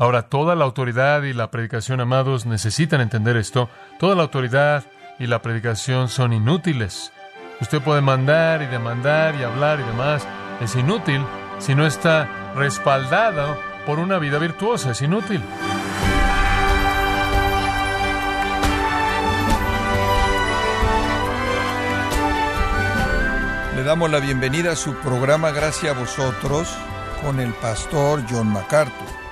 Ahora, toda la autoridad y la predicación, amados, necesitan entender esto. Toda la autoridad y la predicación son inútiles. Usted puede mandar y demandar y hablar y demás. Es inútil si no está respaldado por una vida virtuosa. Es inútil. Le damos la bienvenida a su programa Gracias a vosotros con el pastor John MacArthur.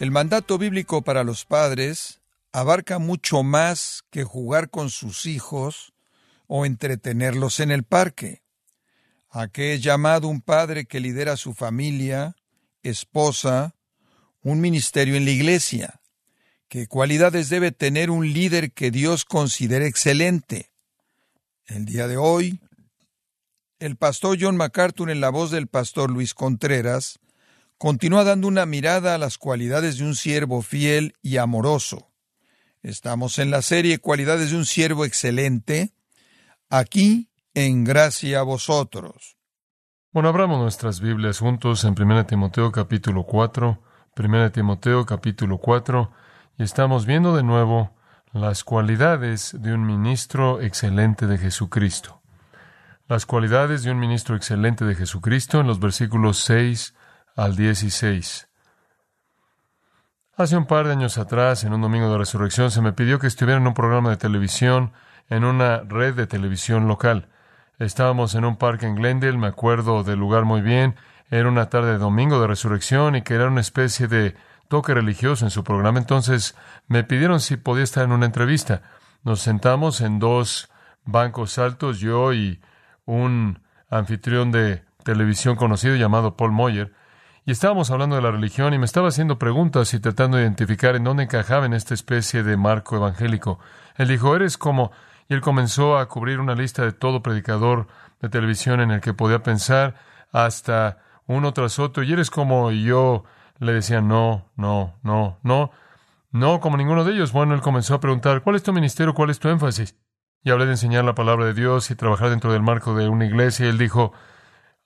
El mandato bíblico para los padres abarca mucho más que jugar con sus hijos o entretenerlos en el parque. ¿A qué es llamado un padre que lidera su familia, esposa, un ministerio en la iglesia? ¿Qué cualidades debe tener un líder que Dios considere excelente? El día de hoy, el pastor John MacArthur en la voz del pastor Luis Contreras continúa dando una mirada a las cualidades de un siervo fiel y amoroso. Estamos en la serie Cualidades de un siervo excelente, aquí en Gracia a vosotros. Bueno, abramos nuestras Biblias juntos en 1 Timoteo capítulo 4, 1 Timoteo capítulo 4, y estamos viendo de nuevo las cualidades de un ministro excelente de Jesucristo. Las cualidades de un ministro excelente de Jesucristo en los versículos 6 al 16. Hace un par de años atrás, en un domingo de resurrección, se me pidió que estuviera en un programa de televisión en una red de televisión local. Estábamos en un parque en Glendale, me acuerdo del lugar muy bien. Era una tarde de domingo de resurrección y que era una especie de toque religioso en su programa. Entonces me pidieron si podía estar en una entrevista. Nos sentamos en dos bancos altos, yo y un anfitrión de televisión conocido llamado Paul Moyer. Y estábamos hablando de la religión y me estaba haciendo preguntas y tratando de identificar en dónde encajaba en esta especie de marco evangélico. Él dijo, eres como... Y él comenzó a cubrir una lista de todo predicador de televisión en el que podía pensar hasta uno tras otro. Y eres como y yo le decía, no, no, no, no, no, como ninguno de ellos. Bueno, él comenzó a preguntar, ¿cuál es tu ministerio? ¿Cuál es tu énfasis? Y hablé de enseñar la palabra de Dios y trabajar dentro del marco de una iglesia. Y él dijo,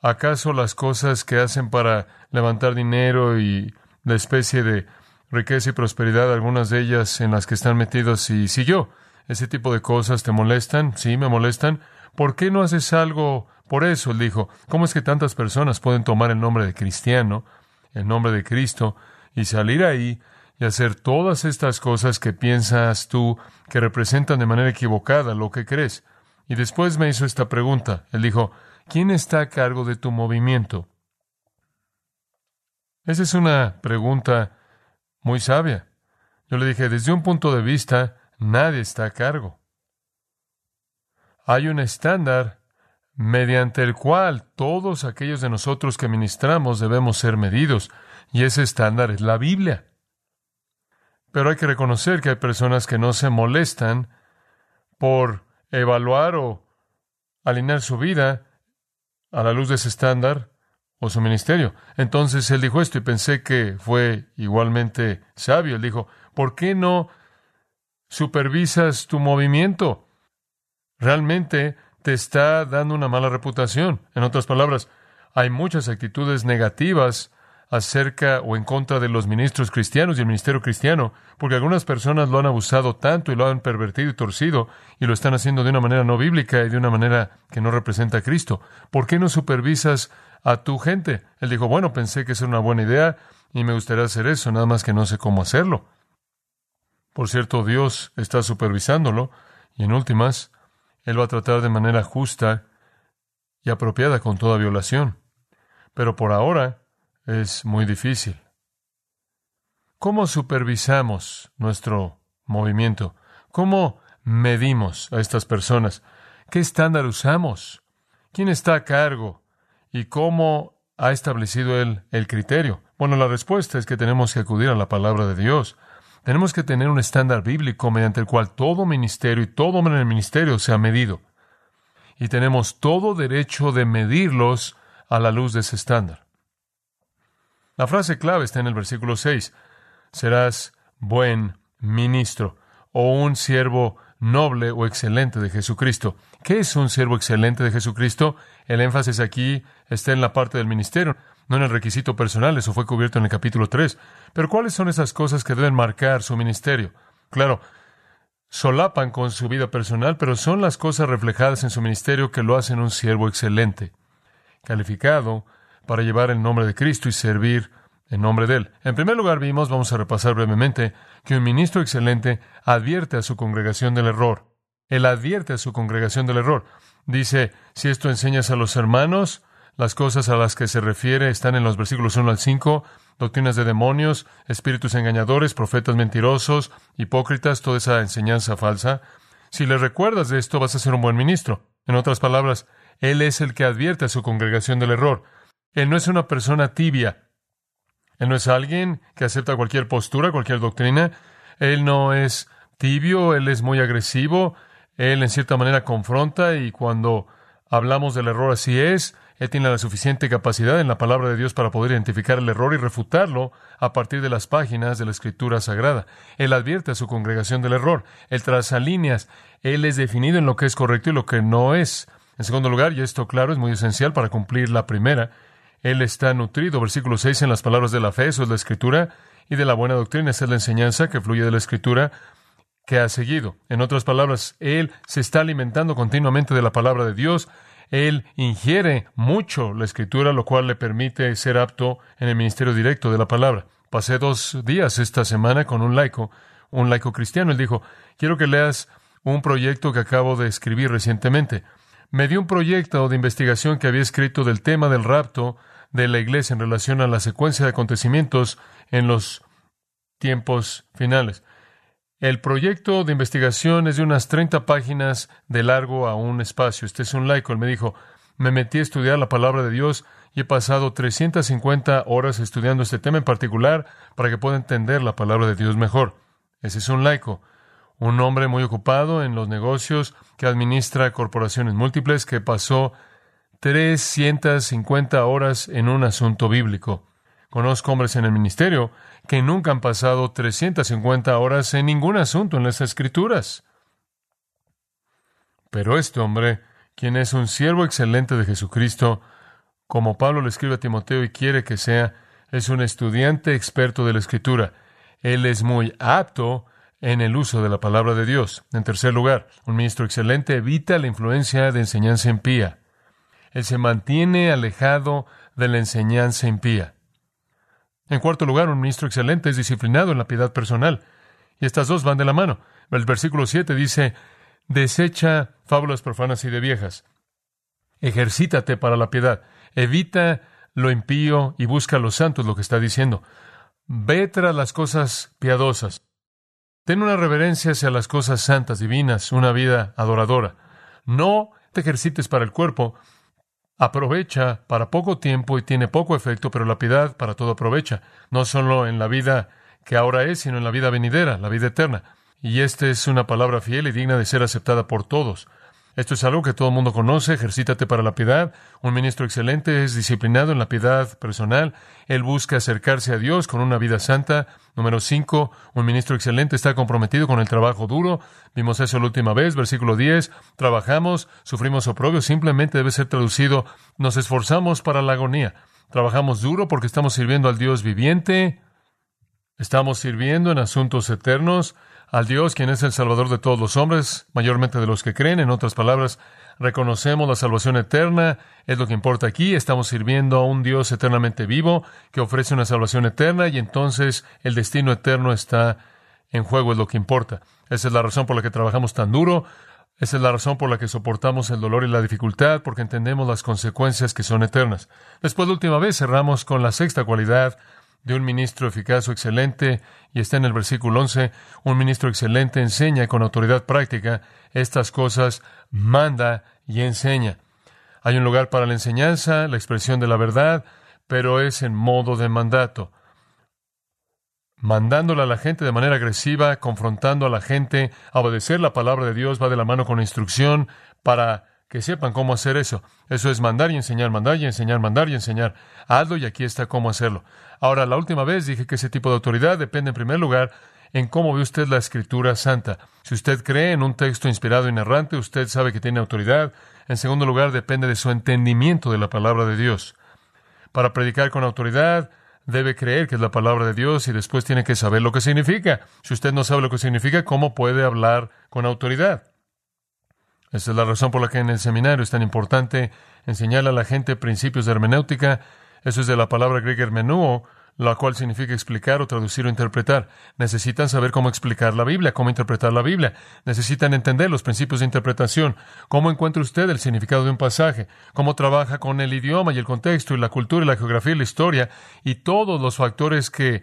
¿Acaso las cosas que hacen para levantar dinero y la especie de riqueza y prosperidad, algunas de ellas en las que están metidos, y si yo, ese tipo de cosas te molestan, sí, me molestan, ¿por qué no haces algo por eso? Él dijo, ¿cómo es que tantas personas pueden tomar el nombre de cristiano, el nombre de Cristo, y salir ahí y hacer todas estas cosas que piensas tú que representan de manera equivocada lo que crees? Y después me hizo esta pregunta. Él dijo, ¿Quién está a cargo de tu movimiento? Esa es una pregunta muy sabia. Yo le dije, desde un punto de vista, nadie está a cargo. Hay un estándar mediante el cual todos aquellos de nosotros que ministramos debemos ser medidos, y ese estándar es la Biblia. Pero hay que reconocer que hay personas que no se molestan por evaluar o alinear su vida a la luz de ese estándar o su ministerio. Entonces él dijo esto y pensé que fue igualmente sabio. Él dijo, ¿por qué no supervisas tu movimiento? Realmente te está dando una mala reputación. En otras palabras, hay muchas actitudes negativas acerca o en contra de los ministros cristianos y el ministerio cristiano, porque algunas personas lo han abusado tanto y lo han pervertido y torcido y lo están haciendo de una manera no bíblica y de una manera que no representa a Cristo. ¿Por qué no supervisas a tu gente? Él dijo, bueno, pensé que es una buena idea y me gustaría hacer eso, nada más que no sé cómo hacerlo. Por cierto, Dios está supervisándolo y en últimas, Él va a tratar de manera justa y apropiada con toda violación. Pero por ahora, es muy difícil. ¿Cómo supervisamos nuestro movimiento? ¿Cómo medimos a estas personas? ¿Qué estándar usamos? ¿Quién está a cargo? ¿Y cómo ha establecido él el criterio? Bueno, la respuesta es que tenemos que acudir a la palabra de Dios. Tenemos que tener un estándar bíblico mediante el cual todo ministerio y todo hombre en el ministerio sea medido. Y tenemos todo derecho de medirlos a la luz de ese estándar. La frase clave está en el versículo 6. Serás buen ministro o un siervo noble o excelente de Jesucristo. ¿Qué es un siervo excelente de Jesucristo? El énfasis aquí está en la parte del ministerio. no en el requisito personal, eso fue cubierto en el capítulo 3. Pero ¿cuáles son esas cosas que deben marcar su ministerio? Claro, solapan con su vida personal, pero son las cosas reflejadas en su ministerio que lo hacen un siervo excelente, calificado para llevar el nombre de Cristo y servir en nombre de Él. En primer lugar, vimos, vamos a repasar brevemente, que un ministro excelente advierte a su congregación del error. Él advierte a su congregación del error. Dice, si esto enseñas a los hermanos, las cosas a las que se refiere están en los versículos 1 al 5, doctrinas de demonios, espíritus engañadores, profetas mentirosos, hipócritas, toda esa enseñanza falsa. Si le recuerdas de esto, vas a ser un buen ministro. En otras palabras, Él es el que advierte a su congregación del error. Él no es una persona tibia. Él no es alguien que acepta cualquier postura, cualquier doctrina. Él no es tibio, Él es muy agresivo. Él en cierta manera confronta y cuando hablamos del error así es, él tiene la suficiente capacidad en la palabra de Dios para poder identificar el error y refutarlo a partir de las páginas de la Escritura Sagrada. Él advierte a su congregación del error. Él traza líneas. Él es definido en lo que es correcto y lo que no es. En segundo lugar, y esto claro es muy esencial para cumplir la primera, Él está nutrido, versículo 6, en las palabras de la fe, eso es la Escritura, y de la buena doctrina, esa es la enseñanza que fluye de la Escritura que ha seguido. En otras palabras, Él se está alimentando continuamente de la palabra de Dios, él ingiere mucho la escritura, lo cual le permite ser apto en el ministerio directo de la palabra. Pasé dos días esta semana con un laico, un laico cristiano. Él dijo, quiero que leas un proyecto que acabo de escribir recientemente. Me dio un proyecto de investigación que había escrito del tema del rapto de la iglesia en relación a la secuencia de acontecimientos en los tiempos finales. El proyecto de investigación es de unas 30 páginas de largo a un espacio. Este es un laico. Él me dijo, me metí a estudiar la palabra de Dios y he pasado 350 horas estudiando este tema en particular para que pueda entender la palabra de Dios mejor. Ese es un laico, un hombre muy ocupado en los negocios que administra corporaciones múltiples que pasó 350 horas en un asunto bíblico. Conozco hombres en el ministerio que nunca han pasado 350 horas en ningún asunto en las Escrituras. Pero este hombre, quien es un siervo excelente de Jesucristo, como Pablo le escribe a Timoteo y quiere que sea, es un estudiante experto de la Escritura. Él es muy apto en el uso de la palabra de Dios. En tercer lugar, un ministro excelente evita la influencia de enseñanza impía. Él se mantiene alejado de la enseñanza impía. En cuarto lugar, un ministro excelente es disciplinado en la piedad personal. Y estas dos van de la mano. El versículo 7 dice, desecha fábulas profanas y de viejas. Ejercítate para la piedad. Evita lo impío y busca lo santo, es lo que está diciendo. Ve tras las cosas piadosas. Ten una reverencia hacia las cosas santas, divinas, una vida adoradora. No te ejercites para el cuerpo, aprovecha para poco tiempo y tiene poco efecto, pero la piedad para todo aprovecha, no solo en la vida que ahora es, sino en la vida venidera, la vida eterna. Y esta es una palabra fiel y digna de ser aceptada por todos. Esto es algo que todo el mundo conoce, ejercítate para la piedad. Un ministro excelente es disciplinado en la piedad personal. Él busca acercarse a Dios con una vida santa. Número cinco, un ministro excelente está comprometido con el trabajo duro. Vimos eso la última vez, versículo 10. Trabajamos, sufrimos oprobio, simplemente debe ser traducido, nos esforzamos para la agonía. Trabajamos duro porque estamos sirviendo al Dios viviente. Estamos sirviendo en asuntos eternos al Dios quien es el Salvador de todos los hombres, mayormente de los que creen. En otras palabras, reconocemos la salvación eterna, es lo que importa aquí. Estamos sirviendo a un Dios eternamente vivo que ofrece una salvación eterna y entonces el destino eterno está en juego, es lo que importa. Esa es la razón por la que trabajamos tan duro. Esa es la razón por la que soportamos el dolor y la dificultad, porque entendemos las consecuencias que son eternas. Después, la última vez, cerramos con la sexta cualidad de un ministro eficaz o excelente, y está en el versículo 11, un ministro excelente enseña con autoridad práctica estas cosas, manda y enseña. Hay un lugar para la enseñanza, la expresión de la verdad, pero es en modo de mandato. Mandándole a la gente de manera agresiva, confrontando a la gente a obedecer la palabra de Dios, va de la mano con instrucción para que sepan cómo hacer eso. Eso es mandar y enseñar, mandar y enseñar, mandar y enseñar. Hazlo y aquí está cómo hacerlo. Ahora, la última vez dije que ese tipo de autoridad depende en primer lugar en cómo ve usted la escritura santa. Si usted cree en un texto inspirado y narrante, usted sabe que tiene autoridad. En segundo lugar, depende de su entendimiento de la palabra de Dios. Para predicar con autoridad, debe creer que es la palabra de Dios y después tiene que saber lo que significa. Si usted no sabe lo que significa, ¿cómo puede hablar con autoridad? Esa es la razón por la que en el seminario es tan importante enseñarle a la gente principios de hermenéutica. Eso es de la palabra griega hermenúo, la cual significa explicar o traducir o interpretar. Necesitan saber cómo explicar la Biblia, cómo interpretar la Biblia. Necesitan entender los principios de interpretación. ¿Cómo encuentra usted el significado de un pasaje? ¿Cómo trabaja con el idioma y el contexto y la cultura y la geografía y la historia y todos los factores que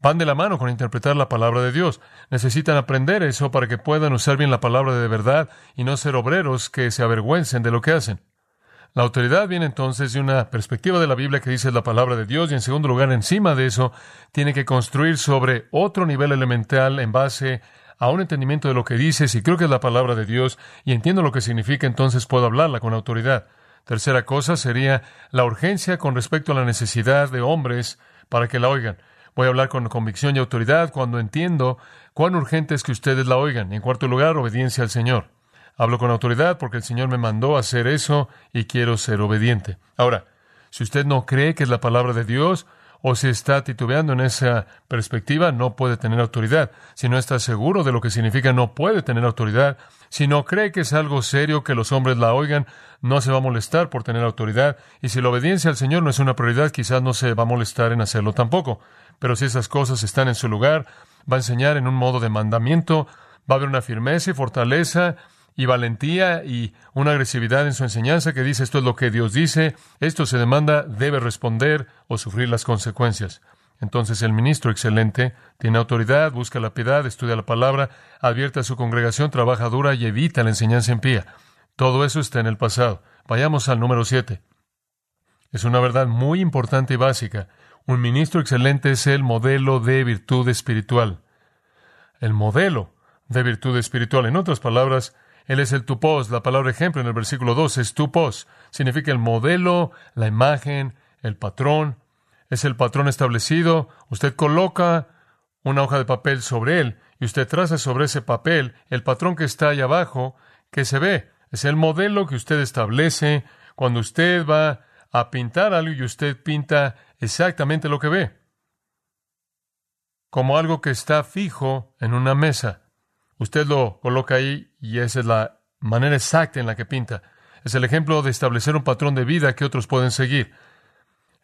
van de la mano con interpretar la palabra de Dios. Necesitan aprender eso para que puedan usar bien la palabra de verdad y no ser obreros que se avergüencen de lo que hacen. La autoridad viene entonces de una perspectiva de la Biblia que dice la palabra de Dios y en segundo lugar, encima de eso, tiene que construir sobre otro nivel elemental en base a un entendimiento de lo que dice, si creo que es la palabra de Dios y entiendo lo que significa, entonces puedo hablarla con autoridad. Tercera cosa sería la urgencia con respecto a la necesidad de hombres para que la oigan. Voy a hablar con convicción y autoridad cuando entiendo cuán urgente es que ustedes la oigan. En cuarto lugar, obediencia al Señor. Hablo con autoridad porque el Señor me mandó hacer eso y quiero ser obediente. Ahora, si usted no cree que es la palabra de Dios o si está titubeando en esa perspectiva, no puede tener autoridad. Si no está seguro de lo que significa, no puede tener autoridad. Si no cree que es algo serio que los hombres la oigan, no se va a molestar por tener autoridad. Y si la obediencia al Señor no es una prioridad, quizás no se va a molestar en hacerlo tampoco. Pero si esas cosas están en su lugar, va a enseñar en un modo de mandamiento, va a haber una firmeza y fortaleza y valentía y una agresividad en su enseñanza que dice esto es lo que Dios dice, esto se demanda, debe responder o sufrir las consecuencias. Entonces el ministro excelente tiene autoridad, busca la piedad, estudia la palabra, advierte a su congregación, trabaja dura y evita la enseñanza impía. Todo eso está en el pasado. Vayamos al número siete. Es una verdad muy importante y básica. Un ministro excelente es el modelo de virtud espiritual. El modelo de virtud espiritual. En otras palabras, él es el tupos. La palabra ejemplo en el versículo 2 es tupos. Significa el modelo, la imagen, el patrón. Es el patrón establecido. Usted coloca una hoja de papel sobre él y usted traza sobre ese papel el patrón que está ahí abajo que se ve. Es el modelo que usted establece cuando usted va a pintar algo y usted pinta exactamente lo que ve. Como algo que está fijo en una mesa. Usted lo coloca ahí y esa es la manera exacta en la que pinta. Es el ejemplo de establecer un patrón de vida que otros pueden seguir.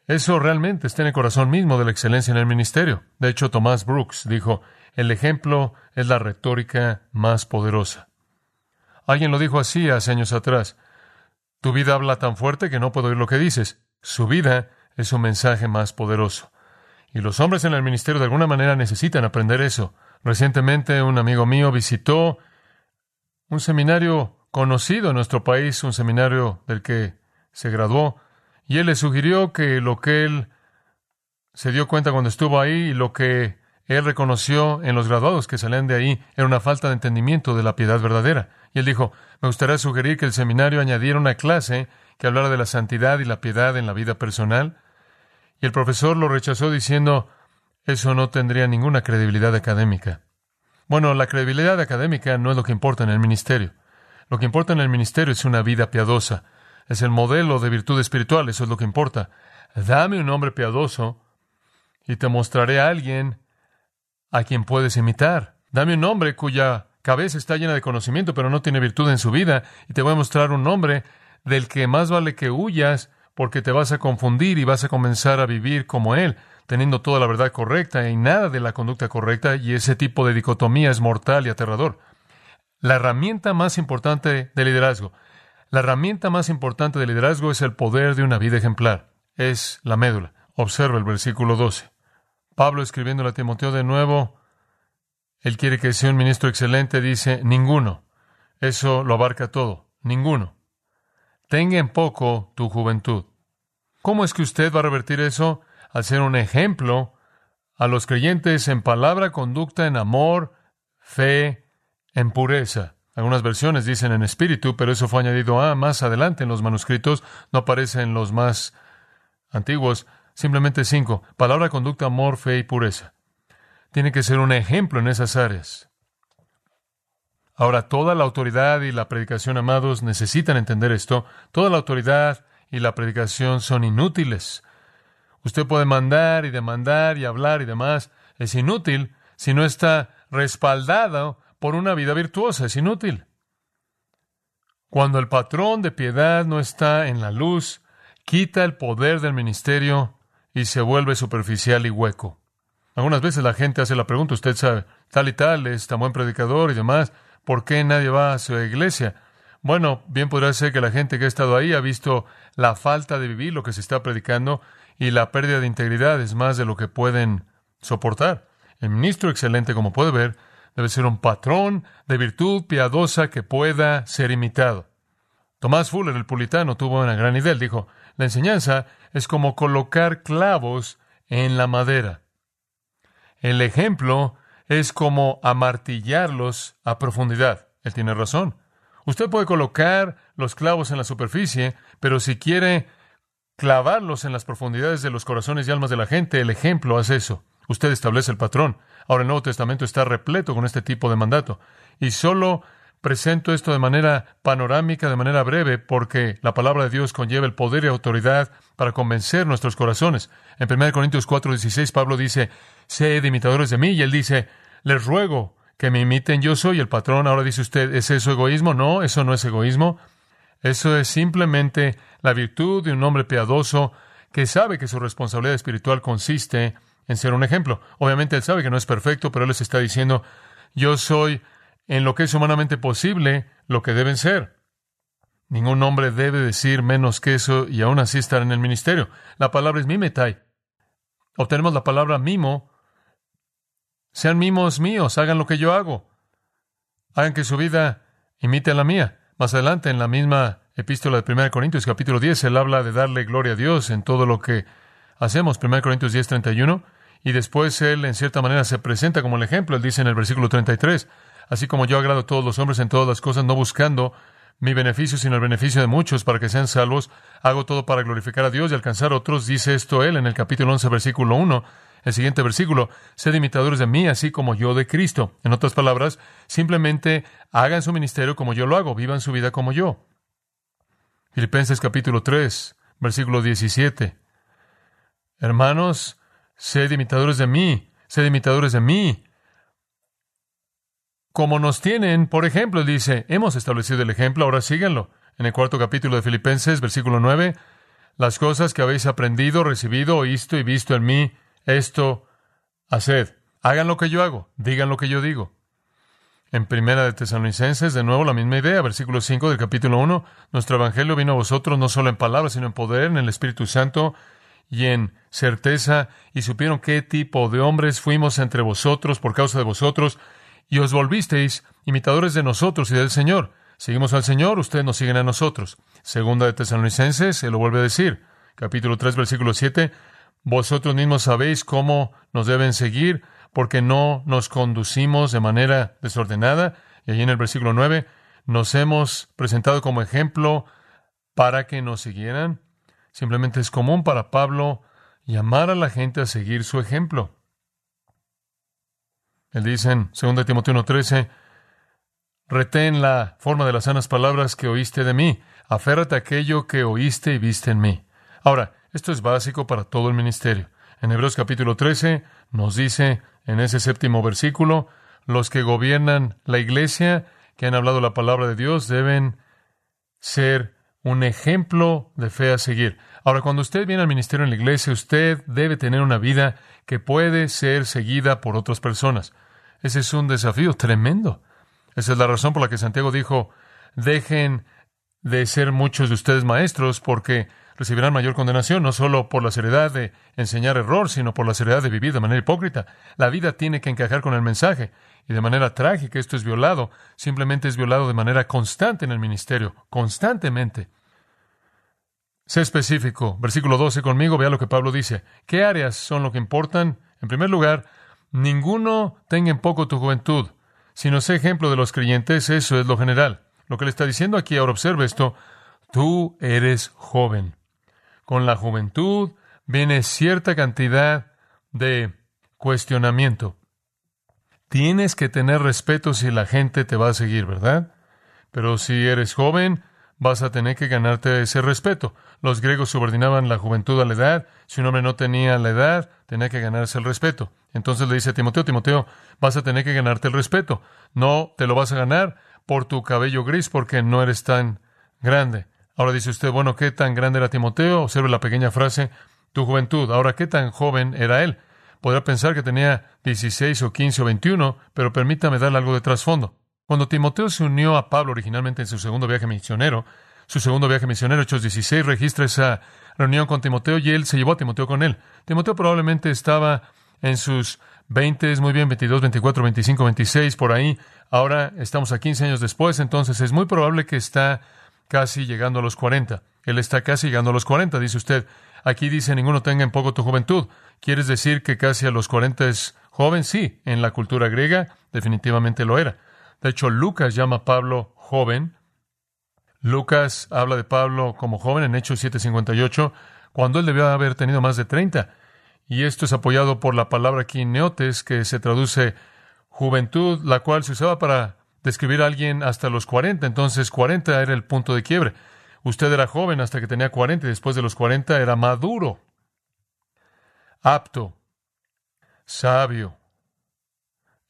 Eso realmente está en el corazón mismo de la excelencia en el ministerio. De hecho, Thomas Brooks dijo, el ejemplo es la retórica más poderosa. Alguien lo dijo así hace años atrás. Tu vida habla tan fuerte que no puedo oír lo que dices. Su vida es un mensaje más poderoso. Y los hombres en el ministerio de alguna manera necesitan aprender eso. Recientemente un amigo mío visitó un seminario conocido en nuestro país, un seminario del que se graduó, y él le sugirió que lo que él se dio cuenta cuando estuvo ahí y lo que él reconoció en los graduados que salían de ahí era una falta de entendimiento de la piedad verdadera. Y él dijo, me gustaría sugerir que el seminario añadiera una clase que hablara de la santidad y la piedad en la vida personal. Y el profesor lo rechazó diciendo, eso no tendría ninguna credibilidad académica. Bueno, la credibilidad académica no es lo que importa en el ministerio. Lo que importa en el ministerio es una vida piadosa. Es el modelo de virtud espiritual, eso es lo que importa. Dame un hombre piadoso y te mostraré a alguien a quien puedes imitar. Dame un hombre cuya cabeza está llena de conocimiento, pero no tiene virtud en su vida, y te voy a mostrar un hombre del que más vale que huyas, porque te vas a confundir y vas a comenzar a vivir como él teniendo toda la verdad correcta y nada de la conducta correcta, y ese tipo de dicotomía es mortal y aterrador. La herramienta más importante de liderazgo, la herramienta más importante de liderazgo es el poder de una vida ejemplar, es la médula. Observa el versículo 12. Pablo escribiendo a Timoteo de nuevo, él quiere que sea un ministro excelente, dice, ninguno. Eso lo abarca todo, ninguno. Tenga en poco tu juventud. ¿Cómo es que usted va a revertir eso? Al ser un ejemplo a los creyentes en palabra, conducta, en amor, fe, en pureza. Algunas versiones dicen en espíritu, pero eso fue añadido a más adelante en los manuscritos, no aparece en los más antiguos, simplemente cinco. Palabra, conducta, amor, fe y pureza. Tiene que ser un ejemplo en esas áreas. Ahora, toda la autoridad y la predicación, amados, necesitan entender esto. Toda la autoridad y la predicación son inútiles. Usted puede mandar y demandar y hablar y demás. Es inútil si no está respaldado por una vida virtuosa. Es inútil. Cuando el patrón de piedad no está en la luz, quita el poder del ministerio y se vuelve superficial y hueco. Algunas veces la gente hace la pregunta, usted sabe, tal y tal es tan buen predicador y demás, ¿por qué nadie va a su iglesia? Bueno, bien podría ser que la gente que ha estado ahí ha visto la falta de vivir lo que se está predicando y la pérdida de integridad es más de lo que pueden soportar. El ministro excelente, como puede ver, debe ser un patrón de virtud piadosa que pueda ser imitado. Tomás Fuller, el puritano, tuvo una gran idea. Él dijo, la enseñanza es como colocar clavos en la madera. El ejemplo es como amartillarlos a profundidad. Él tiene razón. Usted puede colocar los clavos en la superficie, pero si quiere clavarlos en las profundidades de los corazones y almas de la gente, el ejemplo hace eso. Usted establece el patrón. Ahora el Nuevo Testamento está repleto con este tipo de mandato. Y solo presento esto de manera panorámica, de manera breve, porque la palabra de Dios conlleva el poder y autoridad para convencer nuestros corazones. En 1 Corintios 4:16 Pablo dice, sed imitadores de mí, y él dice, les ruego que me imiten, yo soy el patrón. Ahora dice usted, ¿es eso egoísmo? No, eso no es egoísmo. Eso es simplemente la virtud de un hombre piadoso que sabe que su responsabilidad espiritual consiste en ser un ejemplo. Obviamente él sabe que no es perfecto, pero él les está diciendo, yo soy en lo que es humanamente posible lo que deben ser. Ningún hombre debe decir menos que eso y aún así estar en el ministerio. La palabra es mimetai. Obtenemos la palabra mimo. Sean mimos míos, hagan lo que yo hago. Hagan que su vida imite a la mía. Más adelante, en la misma epístola de 1 Corintios, capítulo 10, él habla de darle gloria a Dios en todo lo que hacemos. 1 Corintios 10, 31. Y después él, en cierta manera, se presenta como el ejemplo. Él dice en el versículo 33, así como yo agrado a todos los hombres en todas las cosas, no buscando mi beneficio, sino el beneficio de muchos para que sean salvos, hago todo para glorificar a Dios y alcanzar a otros, dice esto él en el capítulo 11, versículo 1. El siguiente versículo, sed imitadores de mí, así como yo de Cristo. En otras palabras, simplemente hagan su ministerio como yo lo hago, vivan su vida como yo. Filipenses capítulo 3, versículo 17. Hermanos, sed imitadores de mí, sed imitadores de mí, como nos tienen, por ejemplo, dice, hemos establecido el ejemplo, ahora síganlo. En el cuarto capítulo de Filipenses, versículo 9, las cosas que habéis aprendido, recibido, oído y visto en mí, esto haced. Hagan lo que yo hago, digan lo que yo digo. En Primera de Tesalonicenses, de nuevo la misma idea, versículo 5 del capítulo 1, nuestro evangelio vino a vosotros no solo en palabras, sino en poder, en el Espíritu Santo y en certeza, y supieron qué tipo de hombres fuimos entre vosotros por causa de vosotros, y os volvisteis imitadores de nosotros y del Señor. Seguimos al Señor, ustedes nos siguen a nosotros. Segunda de Tesalonicenses, se lo vuelve a decir. Capítulo 3, versículo 7. Vosotros mismos sabéis cómo nos deben seguir, porque no nos conducimos de manera desordenada. Y allí en el versículo 9, nos hemos presentado como ejemplo para que nos siguieran. Simplemente es común para Pablo llamar a la gente a seguir su ejemplo. Él dice en 2 Timoteo 1:13, retén la forma de las sanas palabras que oíste de mí, aférrate a aquello que oíste y viste en mí. Ahora, esto es básico para todo el ministerio. En Hebreos capítulo 13 nos dice en ese séptimo versículo, los que gobiernan la iglesia, que han hablado la palabra de Dios, deben ser un ejemplo de fe a seguir. Ahora, cuando usted viene al ministerio en la iglesia, usted debe tener una vida que puede ser seguida por otras personas. Ese es un desafío tremendo. Esa es la razón por la que Santiago dijo, dejen de ser muchos de ustedes maestros porque recibirán mayor condenación, no solo por la seriedad de enseñar error, sino por la seriedad de vivir de manera hipócrita. La vida tiene que encajar con el mensaje y de manera trágica esto es violado, simplemente es violado de manera constante en el ministerio, constantemente. Sé específico. Versículo 12 conmigo, vea lo que Pablo dice. ¿Qué áreas son lo que importan? En primer lugar, ninguno tenga en poco tu juventud, sino sé ejemplo de los creyentes, eso es lo general. Lo que le está diciendo aquí, ahora observe esto, tú eres joven. Con la juventud viene cierta cantidad de cuestionamiento. Tienes que tener respeto si la gente te va a seguir, ¿verdad? Pero si eres joven, vas a tener que ganarte ese respeto. Los griegos subordinaban la juventud a la edad. Si un hombre no tenía la edad, tenía que ganarse el respeto. Entonces le dice a Timoteo, Timoteo, vas a tener que ganarte el respeto. No te lo vas a ganar por tu cabello gris porque no eres tan grande. Ahora dice usted, bueno, ¿qué tan grande era Timoteo? Observe la pequeña frase, tu juventud. Ahora, ¿qué tan joven era él? Podrá pensar que tenía 16 o 15 o 21, pero permítame darle algo de trasfondo. Cuando Timoteo se unió a Pablo originalmente en su segundo viaje misionero, su segundo viaje misionero, Hechos 16, registra esa reunión con Timoteo y él se llevó a Timoteo con él. Timoteo probablemente estaba en sus 20, muy bien, 22, 24, 25, 26, por ahí. Ahora estamos a 15 años después, entonces es muy probable que está casi llegando a los 40. Él está casi llegando a los 40, dice usted. Aquí dice, ninguno tenga en poco tu juventud. ¿Quieres decir que casi a los 40 es joven? Sí, en la cultura griega definitivamente lo era. De hecho, Lucas llama a Pablo joven. Lucas habla de Pablo como joven en Hechos 7:58, cuando él debió haber tenido más de 30. Y esto es apoyado por la palabra aquí neotes, que se traduce juventud, la cual se usaba para describir a alguien hasta los 40. Entonces, 40 era el punto de quiebre. Usted era joven hasta que tenía 40 y después de los 40 era maduro, apto, sabio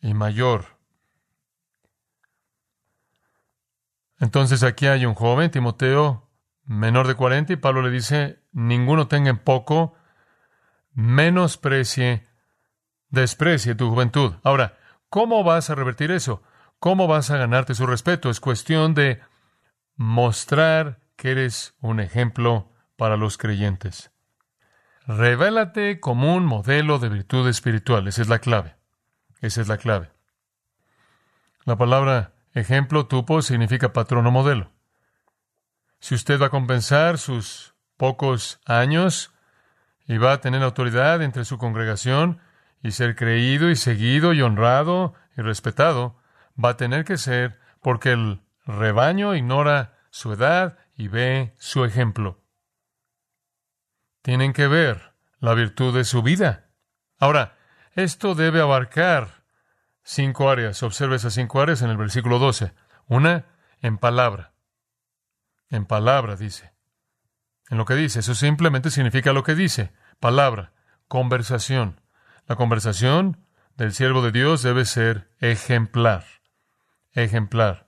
y mayor. Entonces aquí hay un joven, Timoteo, menor de 40, y Pablo le dice, ninguno tenga en poco, menosprecie, desprecie tu juventud. Ahora, ¿cómo vas a revertir eso? ¿Cómo vas a ganarte su respeto? Es cuestión de mostrar que eres un ejemplo para los creyentes. Revélate como un modelo de virtud espiritual. Esa es la clave. Esa es la clave. La palabra Ejemplo, tupo significa patrón o modelo. Si usted va a compensar sus pocos años y va a tener autoridad entre su congregación y ser creído y seguido y honrado y respetado, va a tener que ser porque el rebaño ignora su edad y ve su ejemplo. Tienen que ver la virtud de su vida. Ahora, esto debe abarcar cinco áreas. Observe esas cinco áreas en el versículo 12. Una, en palabra. En palabra, dice. En lo que dice. Eso simplemente significa lo que dice. Palabra. Conversación. La conversación del siervo de Dios debe ser ejemplar. Ejemplar.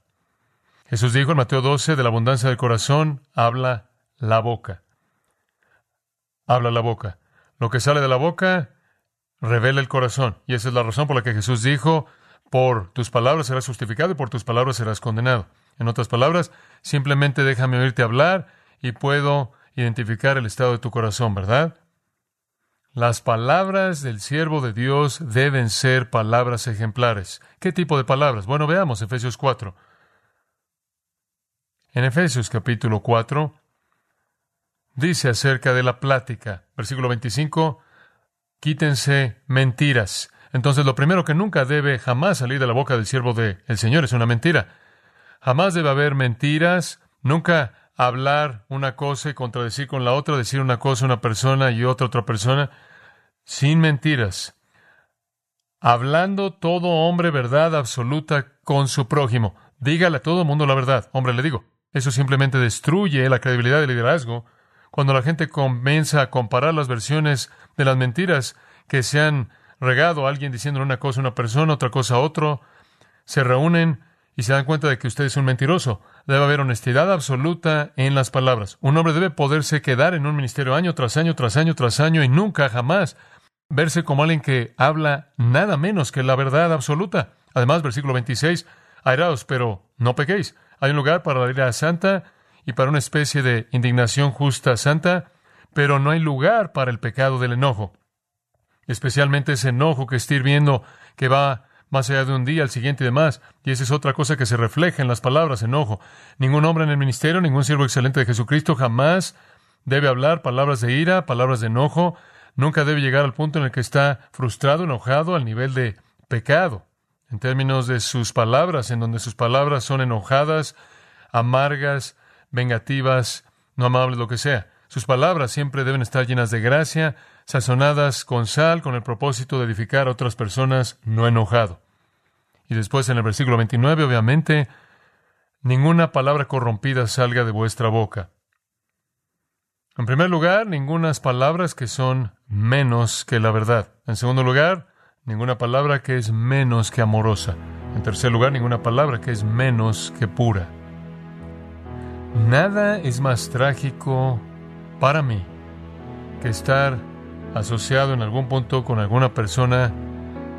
Jesús dijo en Mateo 12, de la abundancia del corazón habla la boca. Habla la boca. Lo que sale de la boca revela el corazón. Y esa es la razón por la que Jesús dijo, por tus palabras serás justificado y por tus palabras serás condenado. En otras palabras, simplemente déjame oírte hablar y puedo identificar el estado de tu corazón, ¿verdad? Las palabras del siervo de Dios deben ser palabras ejemplares. ¿Qué tipo de palabras? Bueno, veamos Efesios 4. En Efesios capítulo 4 dice acerca de la plática, versículo 25, quítense mentiras. Entonces, lo primero que nunca debe jamás salir de la boca del siervo del Señor es una mentira. Jamás debe haber mentiras, nunca hablar una cosa y contradecir con la otra, decir una cosa a una persona y otra otra persona, sin mentiras. Hablando todo hombre verdad absoluta con su prójimo. Dígale a todo mundo la verdad. Hombre, le digo, eso simplemente destruye la credibilidad del liderazgo cuando la gente comienza a comparar las versiones de las mentiras que se han regado a alguien diciendo una cosa a una persona, otra cosa a otro, se reúnen y se dan cuenta de que usted es un mentiroso. Debe haber honestidad absoluta en las palabras. Un hombre debe poderse quedar en un ministerio año tras año, tras año, tras año y nunca jamás verse como alguien que habla nada menos que la verdad absoluta. Además, versículo 26, airaos, pero no pequéis. Hay un lugar para la ira santa y para una especie de indignación justa santa, pero no hay lugar para el pecado del enojo. Especialmente ese enojo que está hirviendo, que va más allá de un día, al siguiente y demás. Y esa es otra cosa que se refleja en las palabras, enojo. Ningún hombre en el ministerio, ningún siervo excelente de Jesucristo jamás debe hablar palabras de ira, palabras de enojo. Nunca debe llegar al punto en el que está frustrado, enojado, al nivel de pecado. En términos de sus palabras, en donde sus palabras son enojadas, amargas, vengativas, no amables, lo que sea. Sus palabras siempre deben estar llenas de gracia, sazonadas con sal, con el propósito de edificar a otras personas, no enojado. Y después en el versículo 29, obviamente, ninguna palabra corrompida salga de vuestra boca. En primer lugar, ninguna palabras que son menos que la verdad. En segundo lugar, ninguna palabra que es menos que amorosa. En tercer lugar, ninguna palabra que es menos que pura. Nada es más trágico para mí que estar asociado en algún punto con alguna persona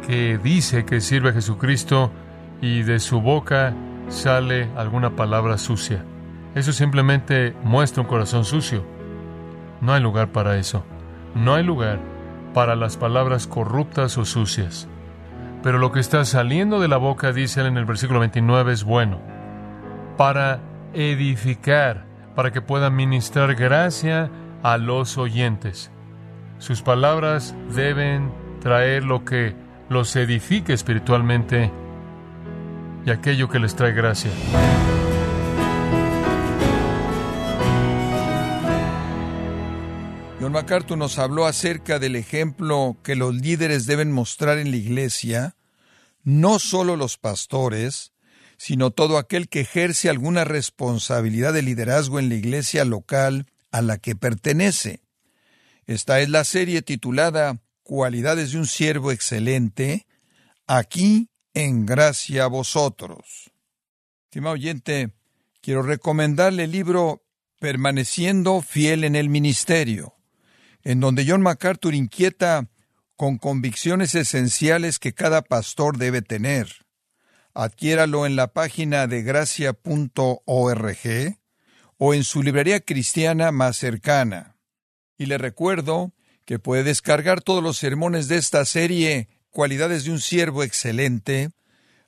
que dice que sirve a Jesucristo y de su boca sale alguna palabra sucia. Eso simplemente muestra un corazón sucio. No hay lugar para eso. No hay lugar para las palabras corruptas o sucias. Pero lo que está saliendo de la boca, dice él en el versículo 29, es bueno. Para edificar, para que pueda ministrar gracia a los oyentes. Sus palabras deben traer lo que los edifique espiritualmente y aquello que les trae gracia. John MacArthur nos habló acerca del ejemplo que los líderes deben mostrar en la iglesia, no solo los pastores, sino todo aquel que ejerce alguna responsabilidad de liderazgo en la iglesia local a la que pertenece. Esta es la serie titulada Cualidades de un siervo excelente, aquí en gracia a vosotros. Estimado oyente, quiero recomendarle el libro Permaneciendo fiel en el ministerio en donde John MacArthur inquieta con convicciones esenciales que cada pastor debe tener. Adquiéralo en la página de gracia.org o en su librería cristiana más cercana. Y le recuerdo que puede descargar todos los sermones de esta serie Cualidades de un siervo excelente,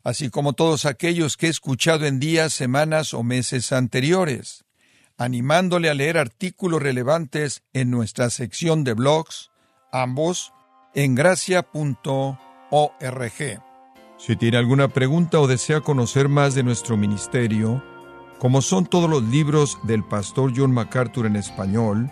así como todos aquellos que he escuchado en días, semanas o meses anteriores animándole a leer artículos relevantes en nuestra sección de blogs, ambos en gracia.org. Si tiene alguna pregunta o desea conocer más de nuestro ministerio, como son todos los libros del pastor John MacArthur en español,